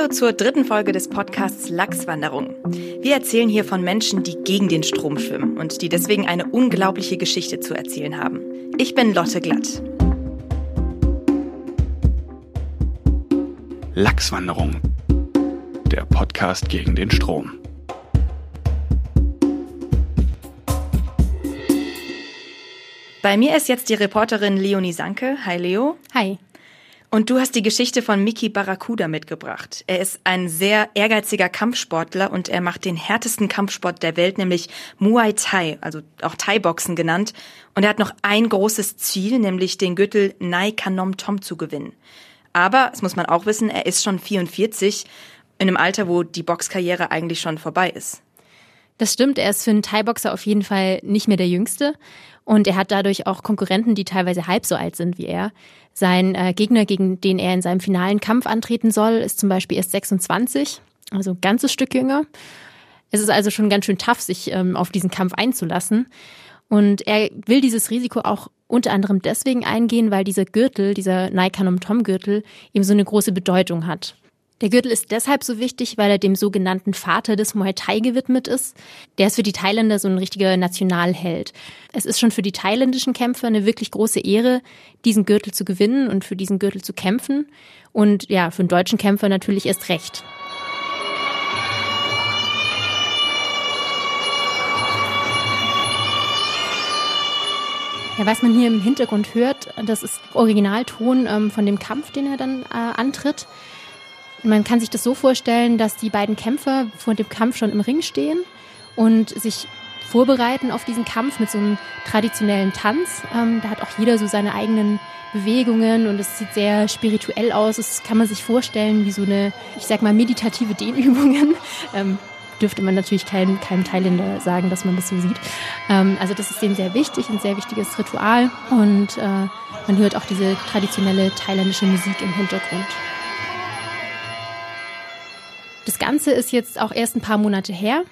Hallo zur dritten Folge des Podcasts Lachswanderung. Wir erzählen hier von Menschen, die gegen den Strom schwimmen und die deswegen eine unglaubliche Geschichte zu erzählen haben. Ich bin Lotte Glatt. Lachswanderung. Der Podcast gegen den Strom. Bei mir ist jetzt die Reporterin Leonie Sanke. Hi Leo. Hi. Und du hast die Geschichte von Miki Barracuda mitgebracht. Er ist ein sehr ehrgeiziger Kampfsportler und er macht den härtesten Kampfsport der Welt, nämlich Muay Thai, also auch Thai-Boxen genannt. Und er hat noch ein großes Ziel, nämlich den Gürtel Nai Kanom Tom zu gewinnen. Aber, das muss man auch wissen, er ist schon 44, in einem Alter, wo die Boxkarriere eigentlich schon vorbei ist. Das stimmt, er ist für einen Thai-Boxer auf jeden Fall nicht mehr der Jüngste. Und er hat dadurch auch Konkurrenten, die teilweise halb so alt sind wie er. Sein äh, Gegner, gegen den er in seinem finalen Kampf antreten soll, ist zum Beispiel erst 26, also ein ganzes Stück jünger. Es ist also schon ganz schön tough, sich ähm, auf diesen Kampf einzulassen. Und er will dieses Risiko auch unter anderem deswegen eingehen, weil dieser Gürtel, dieser Naikanum Tom Gürtel, eben so eine große Bedeutung hat. Der Gürtel ist deshalb so wichtig, weil er dem sogenannten Vater des Muay Thai gewidmet ist. Der ist für die Thailänder so ein richtiger Nationalheld. Es ist schon für die thailändischen Kämpfer eine wirklich große Ehre, diesen Gürtel zu gewinnen und für diesen Gürtel zu kämpfen. Und ja, für einen deutschen Kämpfer natürlich erst recht. Ja, was man hier im Hintergrund hört, das ist Originalton ähm, von dem Kampf, den er dann äh, antritt. Man kann sich das so vorstellen, dass die beiden Kämpfer vor dem Kampf schon im Ring stehen und sich vorbereiten auf diesen Kampf mit so einem traditionellen Tanz. Ähm, da hat auch jeder so seine eigenen Bewegungen und es sieht sehr spirituell aus. Das kann man sich vorstellen wie so eine, ich sag mal, meditative Dehnübungen. Ähm, dürfte man natürlich keinem, keinem Thailänder sagen, dass man das so sieht. Ähm, also das ist denen sehr wichtig, ein sehr wichtiges Ritual und äh, man hört auch diese traditionelle thailändische Musik im Hintergrund. Das Ganze ist jetzt auch erst ein paar Monate her.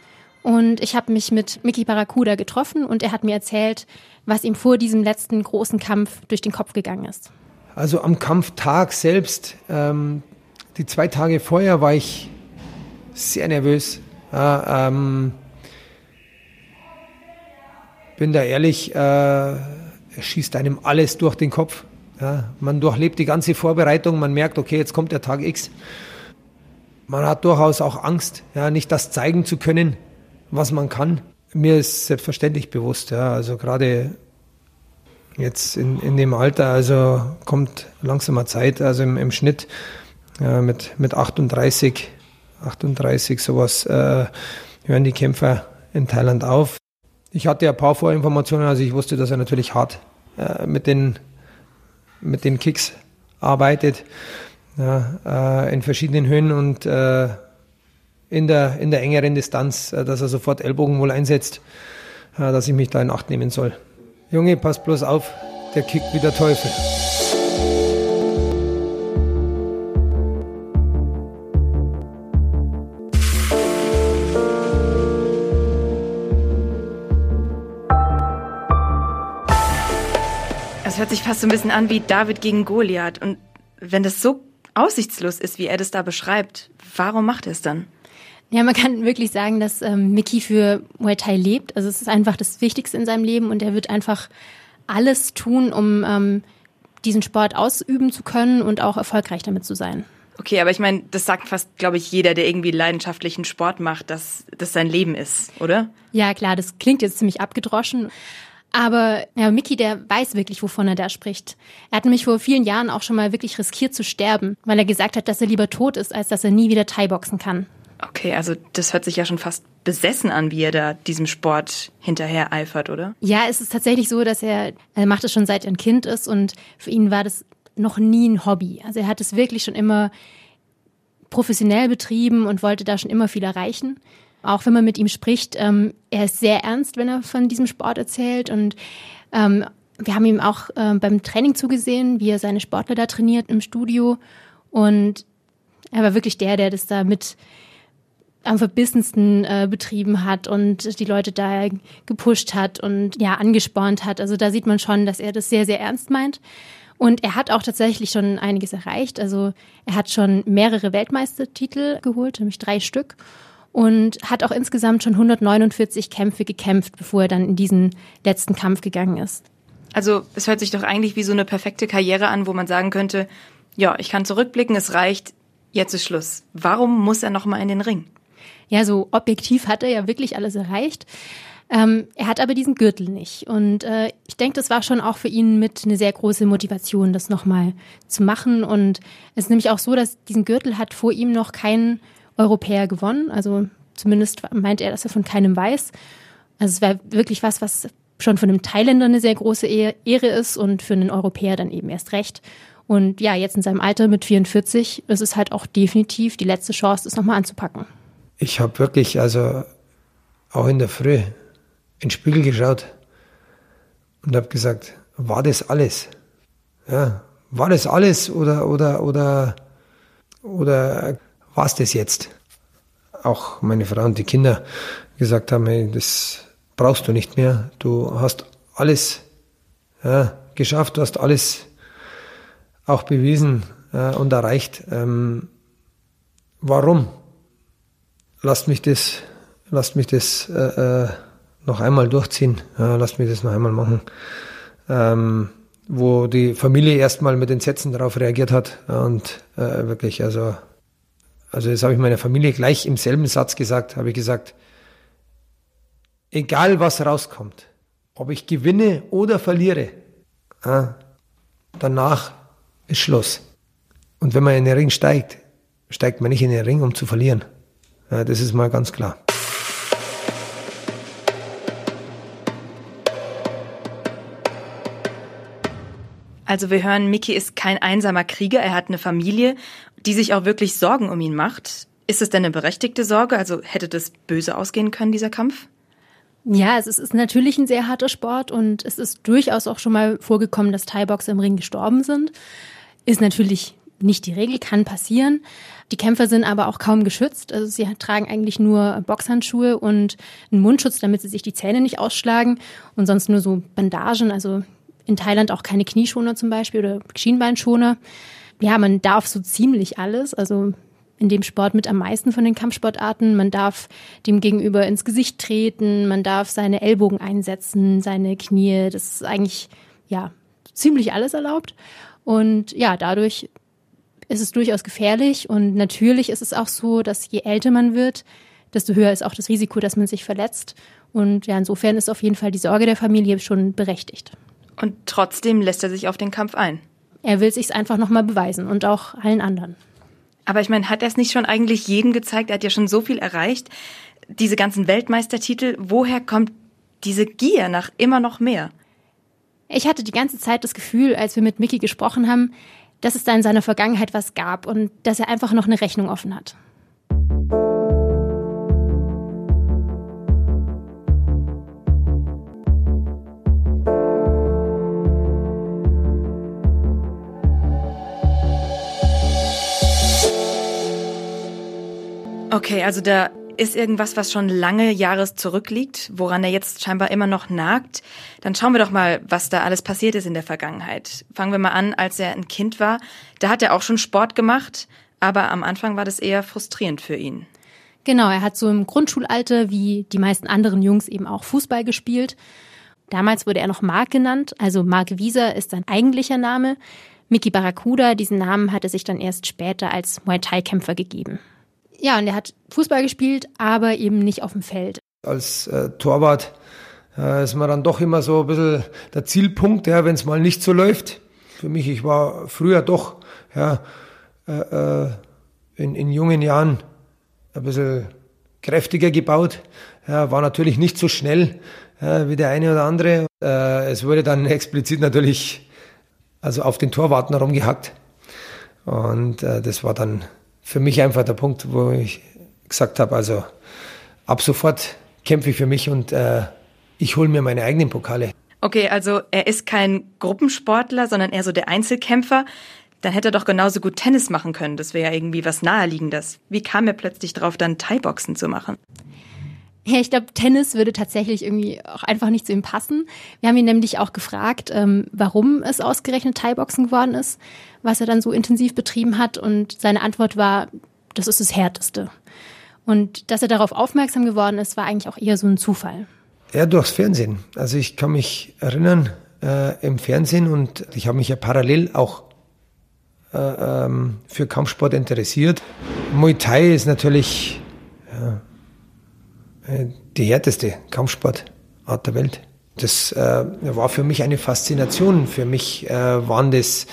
Und ich habe mich mit Mickey Barracuda getroffen und er hat mir erzählt, was ihm vor diesem letzten großen Kampf durch den Kopf gegangen ist. Also am Kampftag selbst, ähm, die zwei Tage vorher war ich sehr nervös. Ja, ähm, bin da ehrlich, äh, schießt einem alles durch den Kopf. Ja, man durchlebt die ganze Vorbereitung, man merkt, okay, jetzt kommt der Tag X man hat durchaus auch Angst, ja, nicht das zeigen zu können, was man kann. Mir ist selbstverständlich bewusst, ja, also gerade jetzt in, in dem Alter, also kommt langsamer Zeit, also im, im Schnitt ja, mit, mit 38, 38 sowas äh, hören die Kämpfer in Thailand auf. Ich hatte ein paar Vorinformationen, also ich wusste, dass er natürlich hart äh, mit, den, mit den Kicks arbeitet ja, äh, in verschiedenen Höhen und äh, in, der, in der engeren Distanz, äh, dass er sofort Ellbogen wohl einsetzt, äh, dass ich mich da in Acht nehmen soll. Junge, pass bloß auf, der kickt wie der Teufel. Es hört sich fast so ein bisschen an wie David gegen Goliath. Und wenn das so aussichtslos ist, wie er das da beschreibt, warum macht er es dann? Ja, man kann wirklich sagen, dass ähm, Mickey für Muay Thai lebt. Also es ist einfach das Wichtigste in seinem Leben und er wird einfach alles tun, um ähm, diesen Sport ausüben zu können und auch erfolgreich damit zu sein. Okay, aber ich meine, das sagt fast, glaube ich, jeder, der irgendwie leidenschaftlichen Sport macht, dass das sein Leben ist, oder? Ja, klar, das klingt jetzt ziemlich abgedroschen. Aber ja, Mickey, der weiß wirklich, wovon er da spricht. Er hat nämlich vor vielen Jahren auch schon mal wirklich riskiert zu sterben, weil er gesagt hat, dass er lieber tot ist, als dass er nie wieder Thai-Boxen kann. Okay, also das hört sich ja schon fast besessen an, wie er da diesem Sport hinterher eifert, oder? Ja, es ist tatsächlich so, dass er, er macht es schon seit er ein Kind ist und für ihn war das noch nie ein Hobby. Also er hat es wirklich schon immer professionell betrieben und wollte da schon immer viel erreichen. Auch wenn man mit ihm spricht, ähm, er ist sehr ernst, wenn er von diesem Sport erzählt. Und ähm, wir haben ihm auch äh, beim Training zugesehen, wie er seine Sportler da trainiert im Studio. Und er war wirklich der, der das da mit am verbissensten äh, betrieben hat und die Leute da gepusht hat und ja angespornt hat. Also da sieht man schon, dass er das sehr, sehr ernst meint. Und er hat auch tatsächlich schon einiges erreicht. Also er hat schon mehrere Weltmeistertitel geholt, nämlich drei Stück. Und hat auch insgesamt schon 149 Kämpfe gekämpft, bevor er dann in diesen letzten Kampf gegangen ist. Also es hört sich doch eigentlich wie so eine perfekte Karriere an, wo man sagen könnte, ja, ich kann zurückblicken, es reicht, jetzt ist Schluss. Warum muss er noch mal in den Ring? Ja, so objektiv hat er ja wirklich alles erreicht. Ähm, er hat aber diesen Gürtel nicht. Und äh, ich denke, das war schon auch für ihn mit eine sehr große Motivation, das nochmal zu machen. Und es ist nämlich auch so, dass diesen Gürtel hat vor ihm noch kein Europäer gewonnen. Also zumindest meint er, dass er von keinem weiß. Also es wäre wirklich was, was schon von einem Thailänder eine sehr große Ehre ist und für einen Europäer dann eben erst recht. Und ja, jetzt in seinem Alter mit 44 ist es halt auch definitiv die letzte Chance, das nochmal anzupacken. Ich habe wirklich, also auch in der Früh, in den Spiegel geschaut und habe gesagt, war das alles? Ja, war das alles oder oder oder oder war es das jetzt? Auch meine Frau und die Kinder gesagt haben, hey, das brauchst du nicht mehr. Du hast alles ja, geschafft, du hast alles auch bewiesen äh, und erreicht. Ähm, warum? Lasst mich das, lasst mich das äh, äh noch einmal durchziehen. Ja, lasst mich das noch einmal machen. Ähm, wo die Familie erstmal mit den Sätzen darauf reagiert hat. Und äh, wirklich, also, also das habe ich meiner Familie gleich im selben Satz gesagt, habe ich gesagt, egal was rauskommt, ob ich gewinne oder verliere, äh, danach ist Schluss. Und wenn man in den Ring steigt, steigt man nicht in den Ring, um zu verlieren. Das ist mal ganz klar. Also wir hören, Mickey ist kein einsamer Krieger, er hat eine Familie, die sich auch wirklich Sorgen um ihn macht. Ist es denn eine berechtigte Sorge? Also hätte das böse ausgehen können, dieser Kampf? Ja, es ist natürlich ein sehr harter Sport und es ist durchaus auch schon mal vorgekommen, dass Thai-Boxer im Ring gestorben sind. Ist natürlich nicht die Regel, kann passieren. Die Kämpfer sind aber auch kaum geschützt. Also sie tragen eigentlich nur Boxhandschuhe und einen Mundschutz, damit sie sich die Zähne nicht ausschlagen und sonst nur so Bandagen. Also in Thailand auch keine Knieschoner zum Beispiel oder Schienbeinschoner. Ja, man darf so ziemlich alles. Also in dem Sport mit am meisten von den Kampfsportarten. Man darf dem Gegenüber ins Gesicht treten, man darf seine Ellbogen einsetzen, seine Knie. Das ist eigentlich, ja, ziemlich alles erlaubt. Und ja, dadurch ist es durchaus gefährlich. Und natürlich ist es auch so, dass je älter man wird, desto höher ist auch das Risiko, dass man sich verletzt. Und ja, insofern ist auf jeden Fall die Sorge der Familie schon berechtigt. Und trotzdem lässt er sich auf den Kampf ein. Er will sich's einfach nochmal beweisen und auch allen anderen. Aber ich meine, hat er es nicht schon eigentlich jedem gezeigt? Er hat ja schon so viel erreicht. Diese ganzen Weltmeistertitel. Woher kommt diese Gier nach immer noch mehr? Ich hatte die ganze Zeit das Gefühl, als wir mit Mickey gesprochen haben, dass es da in seiner Vergangenheit was gab und dass er einfach noch eine Rechnung offen hat. Okay, also da ist irgendwas, was schon lange Jahres zurückliegt, woran er jetzt scheinbar immer noch nagt. Dann schauen wir doch mal, was da alles passiert ist in der Vergangenheit. Fangen wir mal an, als er ein Kind war. Da hat er auch schon Sport gemacht, aber am Anfang war das eher frustrierend für ihn. Genau, er hat so im Grundschulalter wie die meisten anderen Jungs eben auch Fußball gespielt. Damals wurde er noch Mark genannt, also Mark Wieser ist sein eigentlicher Name. Mickey Barracuda, diesen Namen hat er sich dann erst später als Muay Thai-Kämpfer gegeben. Ja, und er hat Fußball gespielt, aber eben nicht auf dem Feld. Als äh, Torwart äh, ist man dann doch immer so ein bisschen der Zielpunkt, ja, wenn es mal nicht so läuft. Für mich, ich war früher doch ja, äh, äh, in, in jungen Jahren ein bisschen kräftiger gebaut, ja, war natürlich nicht so schnell ja, wie der eine oder andere. Äh, es wurde dann explizit natürlich also auf den Torwarten herumgehackt. Und äh, das war dann für mich einfach der Punkt, wo ich gesagt habe, also ab sofort kämpfe ich für mich und äh, ich hole mir meine eigenen Pokale. Okay, also er ist kein Gruppensportler, sondern eher so der Einzelkämpfer. Dann hätte er doch genauso gut Tennis machen können. Das wäre ja irgendwie was Naheliegendes. Wie kam er plötzlich drauf, dann Thai-Boxen zu machen? Ja, ich glaube, Tennis würde tatsächlich irgendwie auch einfach nicht zu ihm passen. Wir haben ihn nämlich auch gefragt, ähm, warum es ausgerechnet Thai-Boxen geworden ist, was er dann so intensiv betrieben hat. Und seine Antwort war, das ist das Härteste. Und dass er darauf aufmerksam geworden ist, war eigentlich auch eher so ein Zufall. Ja, durchs Fernsehen. Also ich kann mich erinnern äh, im Fernsehen und ich habe mich ja parallel auch äh, ähm, für Kampfsport interessiert. Muay Thai ist natürlich ja, die härteste Kampfsportart der Welt. Das äh, war für mich eine Faszination. Für mich äh, waren das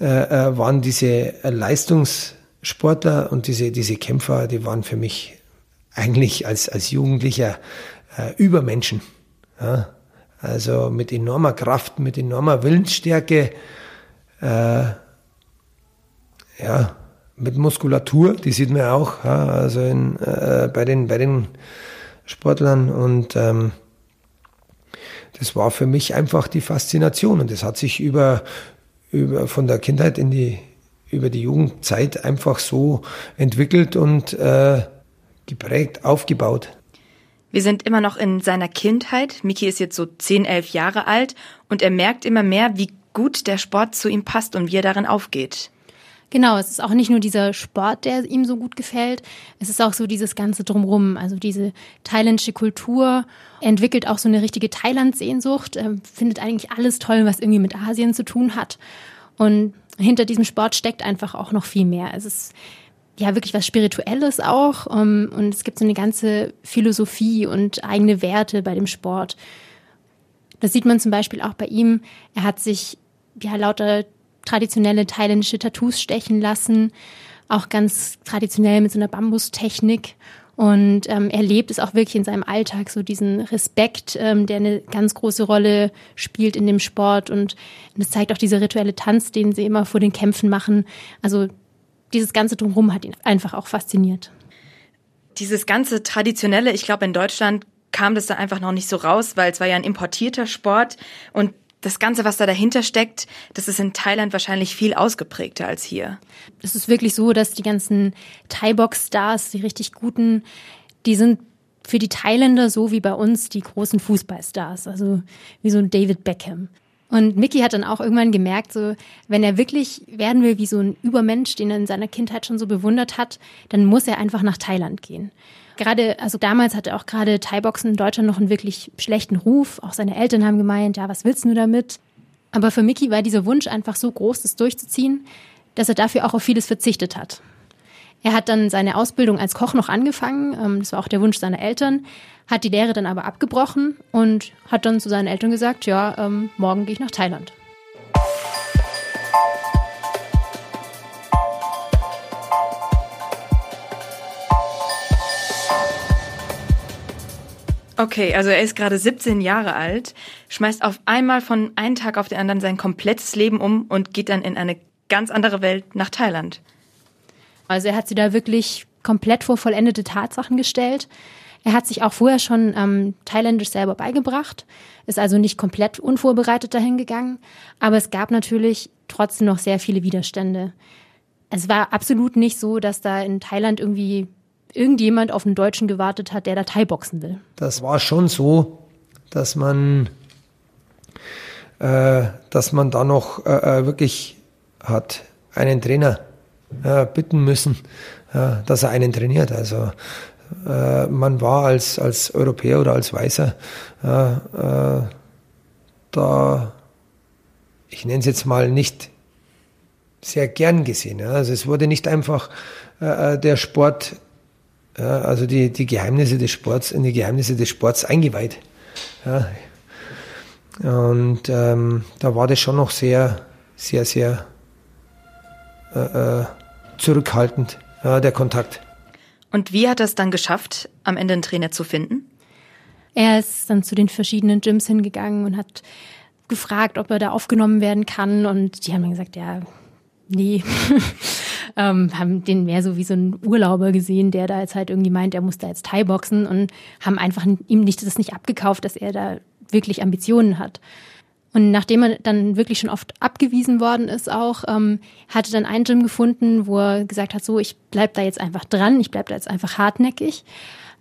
äh, äh waren diese Leistungssportler und diese diese Kämpfer, die waren für mich eigentlich als als Jugendlicher äh, Übermenschen. Ja? Also mit enormer Kraft, mit enormer Willensstärke, äh, ja, mit Muskulatur, die sieht man auch, ja, also in, äh, bei den bei den Sportlern und ähm, das war für mich einfach die Faszination und das hat sich über, über von der Kindheit in die über die Jugendzeit einfach so entwickelt und äh, geprägt, aufgebaut. Wir sind immer noch in seiner Kindheit. Miki ist jetzt so 10, 11 Jahre alt und er merkt immer mehr, wie gut der Sport zu ihm passt und wie er darin aufgeht. Genau, es ist auch nicht nur dieser Sport, der ihm so gut gefällt, es ist auch so dieses ganze Drumrum, also diese thailändische Kultur. Entwickelt auch so eine richtige Thailand-Sehnsucht, er findet eigentlich alles toll, was irgendwie mit Asien zu tun hat. Und hinter diesem Sport steckt einfach auch noch viel mehr. Es ist ja wirklich was Spirituelles auch um, und es gibt so eine ganze Philosophie und eigene Werte bei dem Sport. Das sieht man zum Beispiel auch bei ihm. Er hat sich ja lauter traditionelle thailändische Tattoos stechen lassen, auch ganz traditionell mit so einer Bambustechnik. Und ähm, er lebt es auch wirklich in seinem Alltag, so diesen Respekt, ähm, der eine ganz große Rolle spielt in dem Sport. Und das zeigt auch dieser rituelle Tanz, den sie immer vor den Kämpfen machen. Also dieses ganze Drumherum hat ihn einfach auch fasziniert. Dieses ganze Traditionelle, ich glaube, in Deutschland kam das da einfach noch nicht so raus, weil es war ja ein importierter Sport und das Ganze, was da dahinter steckt, das ist in Thailand wahrscheinlich viel ausgeprägter als hier. Es ist wirklich so, dass die ganzen Thai-Box-Stars, die richtig guten, die sind für die Thailänder so wie bei uns die großen Fußballstars, also wie so ein David Beckham. Und Mickey hat dann auch irgendwann gemerkt, so, wenn er wirklich werden will wie so ein Übermensch, den er in seiner Kindheit schon so bewundert hat, dann muss er einfach nach Thailand gehen. Gerade, also damals hatte auch gerade Thai-Boxen in Deutschland noch einen wirklich schlechten Ruf. Auch seine Eltern haben gemeint, ja, was willst du damit? Aber für Mickey war dieser Wunsch einfach so groß, das durchzuziehen, dass er dafür auch auf vieles verzichtet hat. Er hat dann seine Ausbildung als Koch noch angefangen, ähm, das war auch der Wunsch seiner Eltern, hat die Lehre dann aber abgebrochen und hat dann zu seinen Eltern gesagt, ja, ähm, morgen gehe ich nach Thailand. Okay, also er ist gerade 17 Jahre alt, schmeißt auf einmal von einem Tag auf den anderen sein komplettes Leben um und geht dann in eine ganz andere Welt nach Thailand. Also er hat sie da wirklich komplett vor vollendete Tatsachen gestellt. Er hat sich auch vorher schon ähm, Thailändisch selber beigebracht, ist also nicht komplett unvorbereitet dahin gegangen, aber es gab natürlich trotzdem noch sehr viele Widerstände. Es war absolut nicht so, dass da in Thailand irgendwie irgendjemand auf einen Deutschen gewartet hat, der da Thai-Boxen will. Das war schon so, dass man, äh, dass man da noch äh, äh wirklich hat einen Trainer äh, bitten müssen, äh, dass er einen trainiert. Also äh, man war als, als Europäer oder als Weißer da, ich nenne es jetzt mal nicht sehr gern gesehen. Also es wurde nicht einfach der Sport ja, also die, die Geheimnisse des Sports, in die Geheimnisse des Sports eingeweiht. Ja. Und ähm, da war das schon noch sehr, sehr, sehr äh, äh, zurückhaltend, ja, der Kontakt. Und wie hat er es dann geschafft, am Ende einen Trainer zu finden? Er ist dann zu den verschiedenen Gyms hingegangen und hat gefragt, ob er da aufgenommen werden kann. Und die haben dann gesagt, ja, nee. ähm, haben den mehr so wie so ein Urlauber gesehen, der da jetzt halt irgendwie meint, er muss da jetzt Thai boxen und haben einfach ihm nicht das nicht abgekauft, dass er da wirklich Ambitionen hat. Und nachdem er dann wirklich schon oft abgewiesen worden ist, auch ähm, hatte dann ein Gym gefunden, wo er gesagt hat, so ich bleib da jetzt einfach dran, ich bleib da jetzt einfach hartnäckig.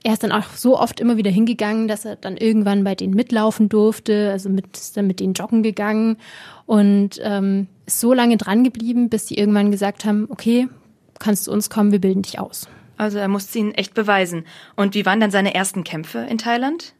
Er ist dann auch so oft immer wieder hingegangen, dass er dann irgendwann bei denen mitlaufen durfte, also mit, ist dann mit denen joggen gegangen und ähm, ist so lange dran geblieben, bis sie irgendwann gesagt haben, okay, kannst du uns kommen, wir bilden dich aus. Also er musste ihn echt beweisen. Und wie waren dann seine ersten Kämpfe in Thailand?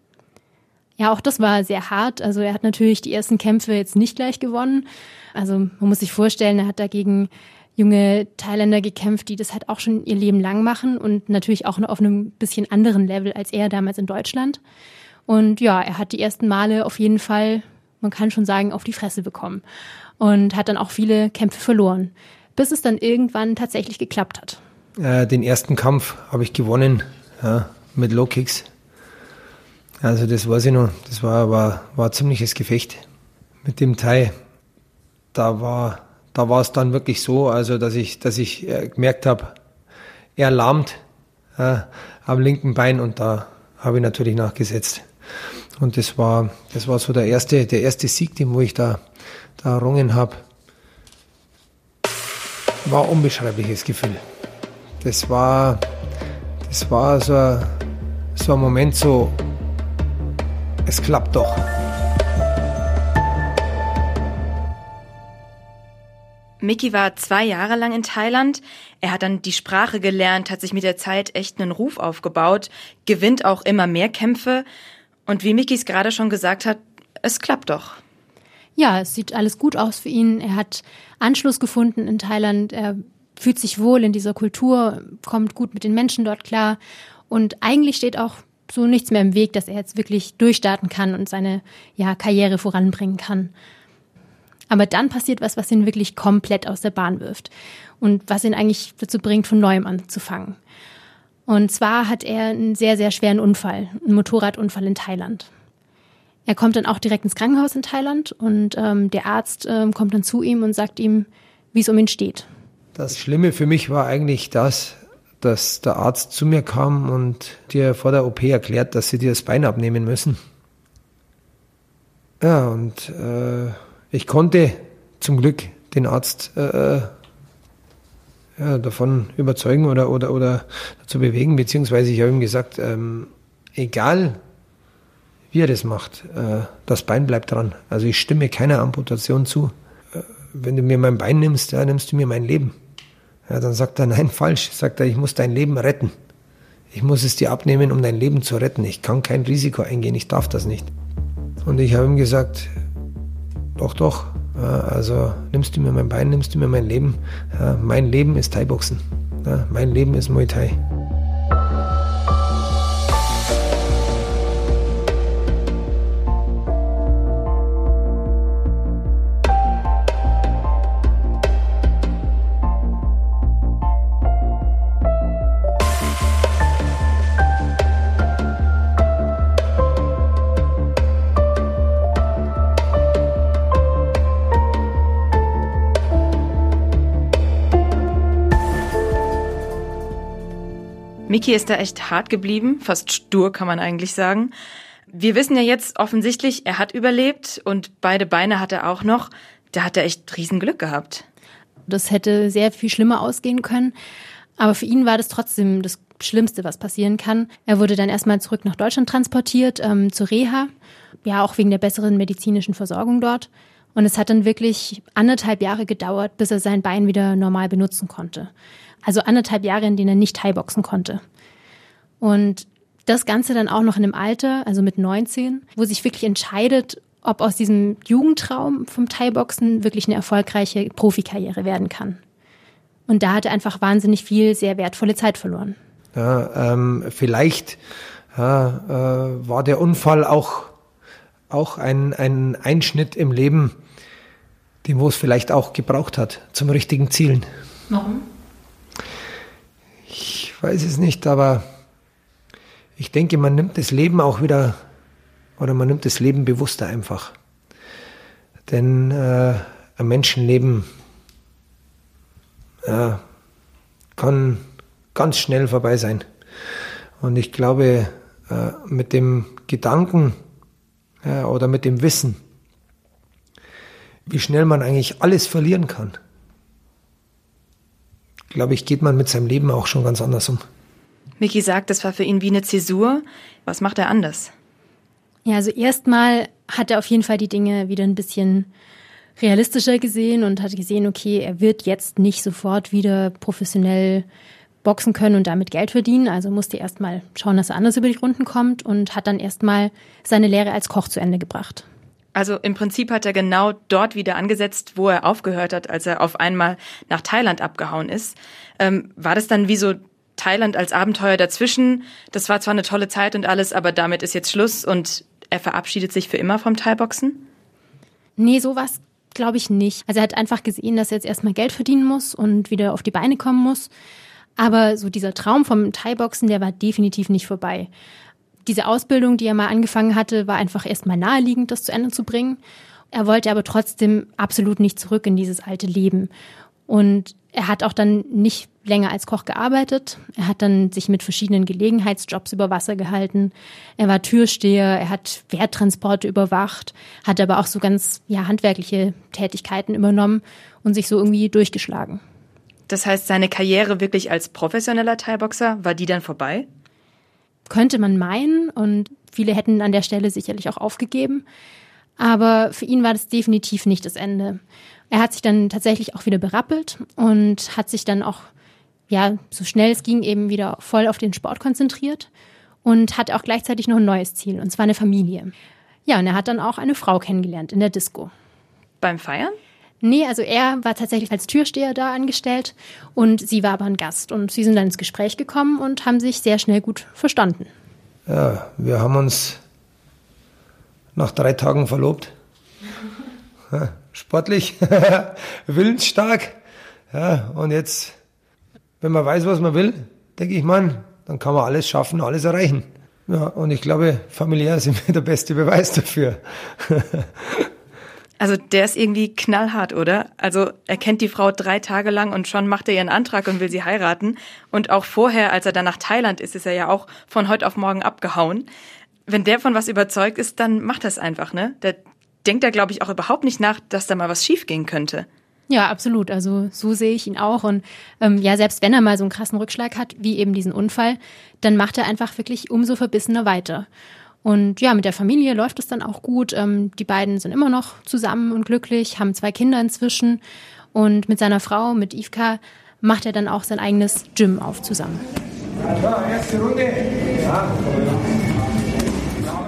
Ja, auch das war sehr hart. Also er hat natürlich die ersten Kämpfe jetzt nicht gleich gewonnen. Also man muss sich vorstellen, er hat dagegen junge Thailänder gekämpft, die das halt auch schon ihr Leben lang machen und natürlich auch auf einem bisschen anderen Level als er damals in Deutschland. Und ja, er hat die ersten Male auf jeden Fall, man kann schon sagen, auf die Fresse bekommen und hat dann auch viele Kämpfe verloren, bis es dann irgendwann tatsächlich geklappt hat. Äh, den ersten Kampf habe ich gewonnen ja, mit Low Kicks. Also das weiß ich noch. Das war war, war ziemliches Gefecht mit dem Thai. Da war da war es dann wirklich so, also dass ich, dass ich äh, gemerkt habe, er lahmt äh, am linken Bein und da habe ich natürlich nachgesetzt. Und das war, das war so der erste, der erste Sieg, den wo ich da, da errungen habe. War ein unbeschreibliches Gefühl. Das war, das war so, so ein Moment so, es klappt doch. Mickey war zwei Jahre lang in Thailand. Er hat dann die Sprache gelernt, hat sich mit der Zeit echt einen Ruf aufgebaut, gewinnt auch immer mehr Kämpfe. Und wie Mickey es gerade schon gesagt hat, es klappt doch. Ja, es sieht alles gut aus für ihn. Er hat Anschluss gefunden in Thailand. Er fühlt sich wohl in dieser Kultur, kommt gut mit den Menschen dort klar. Und eigentlich steht auch so nichts mehr im Weg, dass er jetzt wirklich durchstarten kann und seine ja, Karriere voranbringen kann. Aber dann passiert was, was ihn wirklich komplett aus der Bahn wirft und was ihn eigentlich dazu bringt, von neuem anzufangen. Und zwar hat er einen sehr, sehr schweren Unfall, einen Motorradunfall in Thailand. Er kommt dann auch direkt ins Krankenhaus in Thailand und ähm, der Arzt ähm, kommt dann zu ihm und sagt ihm, wie es um ihn steht. Das Schlimme für mich war eigentlich das, dass der Arzt zu mir kam und dir vor der OP erklärt, dass sie dir das Bein abnehmen müssen. Ja, und äh, ich konnte zum Glück den Arzt äh, äh, ja, davon überzeugen oder, oder, oder dazu bewegen, beziehungsweise ich habe ihm gesagt, ähm, egal wie er das macht, äh, das Bein bleibt dran. Also ich stimme keiner Amputation zu. Äh, wenn du mir mein Bein nimmst, ja, nimmst du mir mein Leben. Ja, dann sagt er, nein, falsch. Sagt er, ich muss dein Leben retten. Ich muss es dir abnehmen, um dein Leben zu retten. Ich kann kein Risiko eingehen, ich darf das nicht. Und ich habe ihm gesagt, doch, doch. Also nimmst du mir mein Bein, nimmst du mir mein Leben. Mein Leben ist Thai-Boxen. Mein Leben ist Muay Thai. Miki ist da echt hart geblieben, fast stur kann man eigentlich sagen. Wir wissen ja jetzt offensichtlich, er hat überlebt und beide Beine hat er auch noch. Da hat er echt Riesenglück gehabt. Das hätte sehr viel schlimmer ausgehen können. Aber für ihn war das trotzdem das Schlimmste, was passieren kann. Er wurde dann erstmal zurück nach Deutschland transportiert, ähm, zur Reha. Ja, auch wegen der besseren medizinischen Versorgung dort. Und es hat dann wirklich anderthalb Jahre gedauert, bis er sein Bein wieder normal benutzen konnte. Also anderthalb Jahre, in denen er nicht Thai-Boxen konnte. Und das Ganze dann auch noch in einem Alter, also mit 19, wo sich wirklich entscheidet, ob aus diesem Jugendtraum vom Thai-Boxen wirklich eine erfolgreiche Profikarriere werden kann. Und da hat er einfach wahnsinnig viel sehr wertvolle Zeit verloren. Ja, ähm, vielleicht ja, äh, war der Unfall auch, auch ein, ein Einschnitt im Leben, den wo es vielleicht auch gebraucht hat, zum richtigen Zielen. Warum? Ich weiß es nicht, aber ich denke, man nimmt das Leben auch wieder, oder man nimmt das Leben bewusster einfach. Denn äh, ein Menschenleben ja, kann ganz schnell vorbei sein. Und ich glaube, äh, mit dem Gedanken ja, oder mit dem Wissen, wie schnell man eigentlich alles verlieren kann, glaube ich, geht man mit seinem Leben auch schon ganz anders um. Mickey sagt, das war für ihn wie eine Zäsur. Was macht er anders? Ja, also erstmal hat er auf jeden Fall die Dinge wieder ein bisschen realistischer gesehen und hat gesehen, okay, er wird jetzt nicht sofort wieder professionell boxen können und damit Geld verdienen. Also musste erstmal schauen, dass er anders über die Runden kommt und hat dann erstmal seine Lehre als Koch zu Ende gebracht. Also im Prinzip hat er genau dort wieder angesetzt, wo er aufgehört hat, als er auf einmal nach Thailand abgehauen ist. Ähm, war das dann wie so Thailand als Abenteuer dazwischen? Das war zwar eine tolle Zeit und alles, aber damit ist jetzt Schluss und er verabschiedet sich für immer vom Thai-Boxen? Nee, sowas glaube ich nicht. Also er hat einfach gesehen, dass er jetzt erstmal Geld verdienen muss und wieder auf die Beine kommen muss. Aber so dieser Traum vom Thai-Boxen, der war definitiv nicht vorbei diese Ausbildung, die er mal angefangen hatte, war einfach erstmal naheliegend, das zu Ende zu bringen. Er wollte aber trotzdem absolut nicht zurück in dieses alte Leben. Und er hat auch dann nicht länger als Koch gearbeitet. Er hat dann sich mit verschiedenen Gelegenheitsjobs über Wasser gehalten. Er war Türsteher, er hat Werttransporte überwacht, hat aber auch so ganz ja handwerkliche Tätigkeiten übernommen und sich so irgendwie durchgeschlagen. Das heißt, seine Karriere wirklich als professioneller Thai-Boxer, war die dann vorbei? könnte man meinen und viele hätten an der Stelle sicherlich auch aufgegeben. Aber für ihn war das definitiv nicht das Ende. Er hat sich dann tatsächlich auch wieder berappelt und hat sich dann auch, ja, so schnell es ging, eben wieder voll auf den Sport konzentriert und hat auch gleichzeitig noch ein neues Ziel, und zwar eine Familie. Ja, und er hat dann auch eine Frau kennengelernt in der Disco. Beim Feiern? Nee, also er war tatsächlich als Türsteher da angestellt und sie war aber ein Gast. Und sie sind dann ins Gespräch gekommen und haben sich sehr schnell gut verstanden. Ja, wir haben uns nach drei Tagen verlobt. Sportlich, willensstark. Ja, und jetzt, wenn man weiß, was man will, denke ich, man, dann kann man alles schaffen, alles erreichen. Ja, und ich glaube, familiär sind wir der beste Beweis dafür. Also der ist irgendwie knallhart, oder? Also er kennt die Frau drei Tage lang und schon macht er ihren Antrag und will sie heiraten. Und auch vorher, als er dann nach Thailand ist, ist er ja auch von heute auf morgen abgehauen. Wenn der von was überzeugt ist, dann macht er es einfach, ne? Der denkt da, glaube ich, auch überhaupt nicht nach, dass da mal was schiefgehen könnte. Ja, absolut. Also so sehe ich ihn auch. Und ähm, ja, selbst wenn er mal so einen krassen Rückschlag hat, wie eben diesen Unfall, dann macht er einfach wirklich umso verbissener weiter. Und ja, mit der Familie läuft es dann auch gut. Ähm, die beiden sind immer noch zusammen und glücklich, haben zwei Kinder inzwischen. Und mit seiner Frau, mit Ivka, macht er dann auch sein eigenes Gym auf zusammen.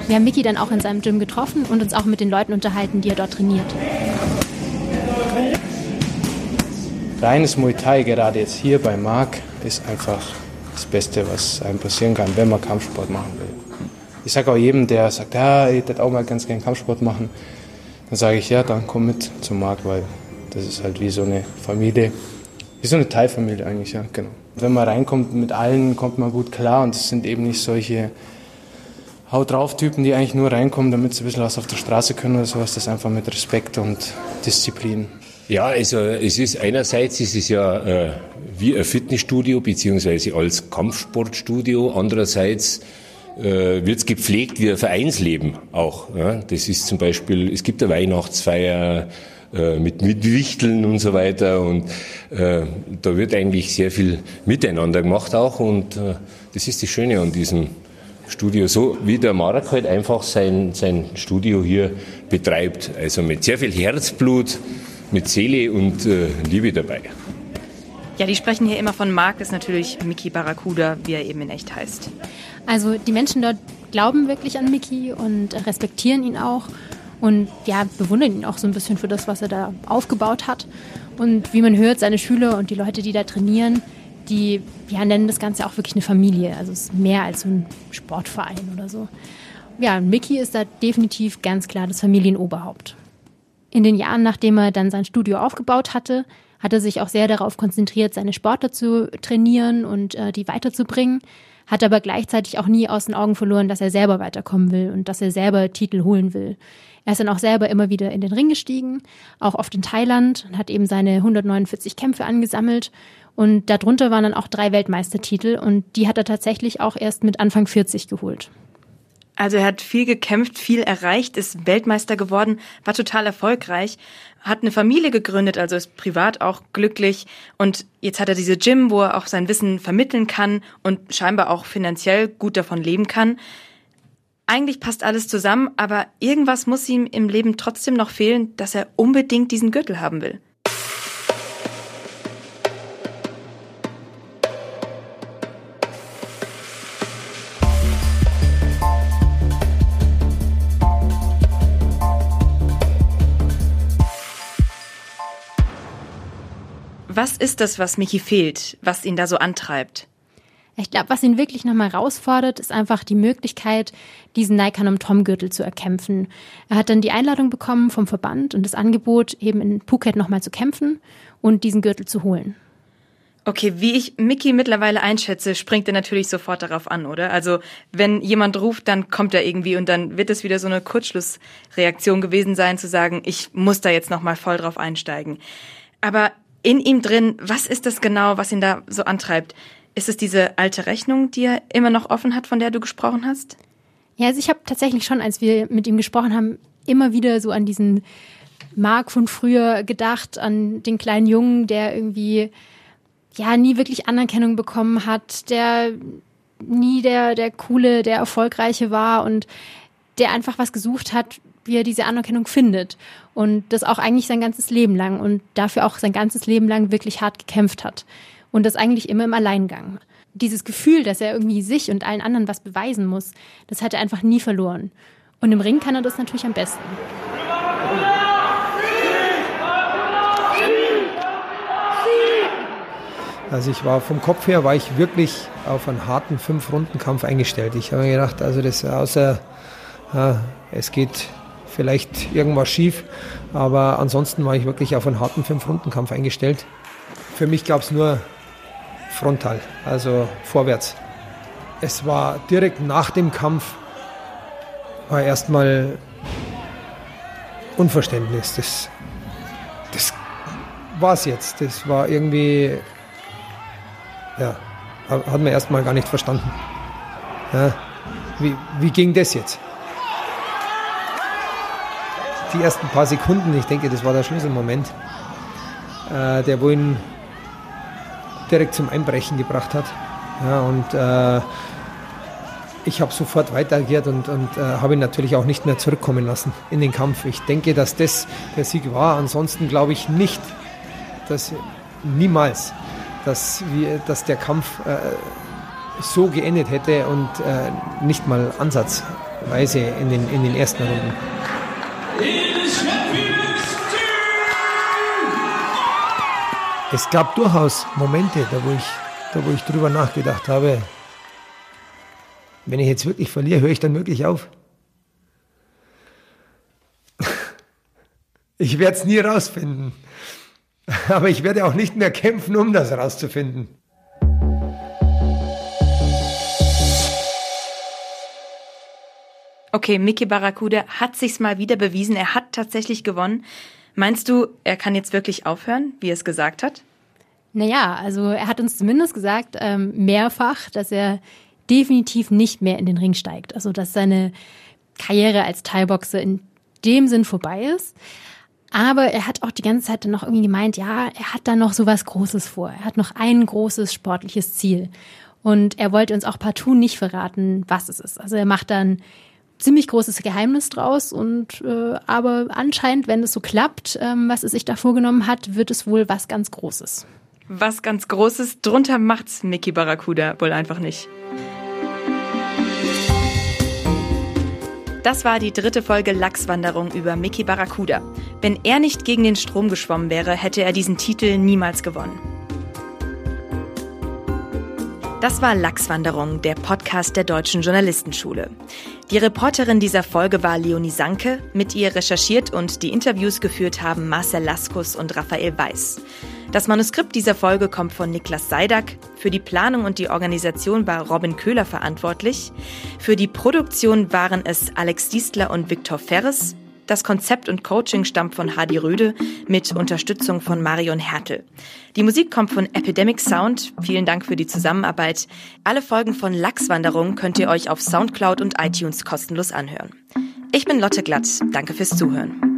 Wir haben Mickey dann auch in seinem Gym getroffen und uns auch mit den Leuten unterhalten, die er dort trainiert. Reines Muay Thai, gerade jetzt hier bei Marc, ist einfach das Beste, was einem passieren kann, wenn man Kampfsport machen will ich sage auch jedem, der sagt, ja, ich würde auch mal ganz gerne Kampfsport machen, dann sage ich, ja, dann komm mit zum Markt, weil das ist halt wie so eine Familie, wie so eine Teilfamilie eigentlich, ja, genau. Wenn man reinkommt, mit allen kommt man gut klar und es sind eben nicht solche Haut drauf Typen, die eigentlich nur reinkommen, damit sie ein bisschen was auf der Straße können oder sowas, das einfach mit Respekt und Disziplin. Ja, also es ist einerseits ist es ja äh, wie ein Fitnessstudio beziehungsweise als Kampfsportstudio, andererseits äh, wird es gepflegt wie ein Vereinsleben auch. Ja? Das ist zum Beispiel, es gibt eine Weihnachtsfeier äh, mit, mit Wichteln und so weiter und äh, da wird eigentlich sehr viel miteinander gemacht auch und äh, das ist das Schöne an diesem Studio, so wie der Marek halt einfach sein, sein Studio hier betreibt. Also mit sehr viel Herzblut, mit Seele und äh, Liebe dabei. Ja, die sprechen hier immer von Marc, ist natürlich Mickey Barracuda, wie er eben in echt heißt. Also die Menschen dort glauben wirklich an Mickey und respektieren ihn auch und ja, bewundern ihn auch so ein bisschen für das, was er da aufgebaut hat. Und wie man hört, seine Schüler und die Leute, die da trainieren, die ja, nennen das Ganze auch wirklich eine Familie. Also es ist mehr als so ein Sportverein oder so. Ja, Mickey ist da definitiv ganz klar das Familienoberhaupt. In den Jahren, nachdem er dann sein Studio aufgebaut hatte, hat er sich auch sehr darauf konzentriert, seine Sportler zu trainieren und äh, die weiterzubringen, hat aber gleichzeitig auch nie aus den Augen verloren, dass er selber weiterkommen will und dass er selber Titel holen will. Er ist dann auch selber immer wieder in den Ring gestiegen, auch oft in Thailand und hat eben seine 149 Kämpfe angesammelt. Und darunter waren dann auch drei Weltmeistertitel und die hat er tatsächlich auch erst mit Anfang 40 geholt. Also er hat viel gekämpft, viel erreicht, ist Weltmeister geworden, war total erfolgreich. hat eine Familie gegründet, also ist privat auch glücklich und jetzt hat er diese Gym, wo er auch sein Wissen vermitteln kann und scheinbar auch finanziell gut davon leben kann. Eigentlich passt alles zusammen, aber irgendwas muss ihm im Leben trotzdem noch fehlen, dass er unbedingt diesen Gürtel haben will. Was ist das, was Michi fehlt, was ihn da so antreibt? Ich glaube, was ihn wirklich nochmal herausfordert, ist einfach die Möglichkeit, diesen Naikanum Tom Gürtel zu erkämpfen. Er hat dann die Einladung bekommen vom Verband und das Angebot, eben in Phuket nochmal zu kämpfen und diesen Gürtel zu holen. Okay, wie ich Mickey mittlerweile einschätze, springt er natürlich sofort darauf an, oder? Also, wenn jemand ruft, dann kommt er irgendwie und dann wird es wieder so eine Kurzschlussreaktion gewesen sein, zu sagen, ich muss da jetzt nochmal voll drauf einsteigen. Aber in ihm drin, was ist das genau, was ihn da so antreibt? Ist es diese alte Rechnung, die er immer noch offen hat, von der du gesprochen hast? Ja, also ich habe tatsächlich schon, als wir mit ihm gesprochen haben, immer wieder so an diesen Mark von früher gedacht, an den kleinen Jungen, der irgendwie ja nie wirklich Anerkennung bekommen hat, der nie der der coole, der erfolgreiche war und der einfach was gesucht hat, wie er diese Anerkennung findet. Und das auch eigentlich sein ganzes Leben lang und dafür auch sein ganzes Leben lang wirklich hart gekämpft hat. Und das eigentlich immer im Alleingang. Dieses Gefühl, dass er irgendwie sich und allen anderen was beweisen muss, das hat er einfach nie verloren. Und im Ring kann er das natürlich am besten. Also ich war vom Kopf her, war ich wirklich auf einen harten Fünf-Runden-Kampf eingestellt. Ich habe mir gedacht, also das außer, ja, es geht vielleicht irgendwas schief. Aber ansonsten war ich wirklich auf einen harten Fünf-Runden-Kampf eingestellt. Für mich gab es nur frontal, also vorwärts. Es war direkt nach dem Kampf, war erstmal Unverständnis. Das, das war es jetzt. Das war irgendwie, ja, hat man erstmal gar nicht verstanden. Ja, wie, wie ging das jetzt? Die ersten paar Sekunden, ich denke, das war der Schlüsselmoment, äh, der wo ihn direkt zum Einbrechen gebracht hat. Ja, und äh, ich habe sofort weiteragiert und, und äh, habe ihn natürlich auch nicht mehr zurückkommen lassen in den Kampf. Ich denke, dass das der Sieg war. Ansonsten glaube ich nicht, dass niemals, dass, wir, dass der Kampf äh, so geendet hätte und äh, nicht mal ansatzweise in den, in den ersten Runden. Es gab durchaus Momente, da wo, ich, da wo ich drüber nachgedacht habe, wenn ich jetzt wirklich verliere, höre ich dann wirklich auf? Ich werde es nie rausfinden. Aber ich werde auch nicht mehr kämpfen, um das rauszufinden. Okay, Mickey Barracuda hat sich's mal wieder bewiesen. Er hat tatsächlich gewonnen. Meinst du, er kann jetzt wirklich aufhören, wie er es gesagt hat? Naja, also er hat uns zumindest gesagt, ähm, mehrfach, dass er definitiv nicht mehr in den Ring steigt. Also dass seine Karriere als Thai-Boxer in dem Sinn vorbei ist. Aber er hat auch die ganze Zeit dann noch irgendwie gemeint, ja, er hat da noch so was Großes vor. Er hat noch ein großes sportliches Ziel. Und er wollte uns auch partout nicht verraten, was es ist. Also er macht dann ziemlich großes Geheimnis draus und äh, aber anscheinend, wenn es so klappt, ähm, was es sich da vorgenommen hat, wird es wohl was ganz Großes. Was ganz Großes, drunter macht's Mickey Barracuda wohl einfach nicht. Das war die dritte Folge Lachswanderung über Mickey Barracuda. Wenn er nicht gegen den Strom geschwommen wäre, hätte er diesen Titel niemals gewonnen. Das war Lachswanderung, der Podcast der Deutschen Journalistenschule. Die Reporterin dieser Folge war Leonie Sanke. Mit ihr recherchiert und die Interviews geführt haben Marcel Laskus und Raphael Weiß. Das Manuskript dieser Folge kommt von Niklas Seidak. Für die Planung und die Organisation war Robin Köhler verantwortlich. Für die Produktion waren es Alex Diestler und Viktor Ferres. Das Konzept und Coaching stammt von Hadi Röde mit Unterstützung von Marion Hertel. Die Musik kommt von Epidemic Sound. Vielen Dank für die Zusammenarbeit. Alle Folgen von Lachswanderung könnt ihr euch auf Soundcloud und iTunes kostenlos anhören. Ich bin Lotte Glatt. Danke fürs Zuhören.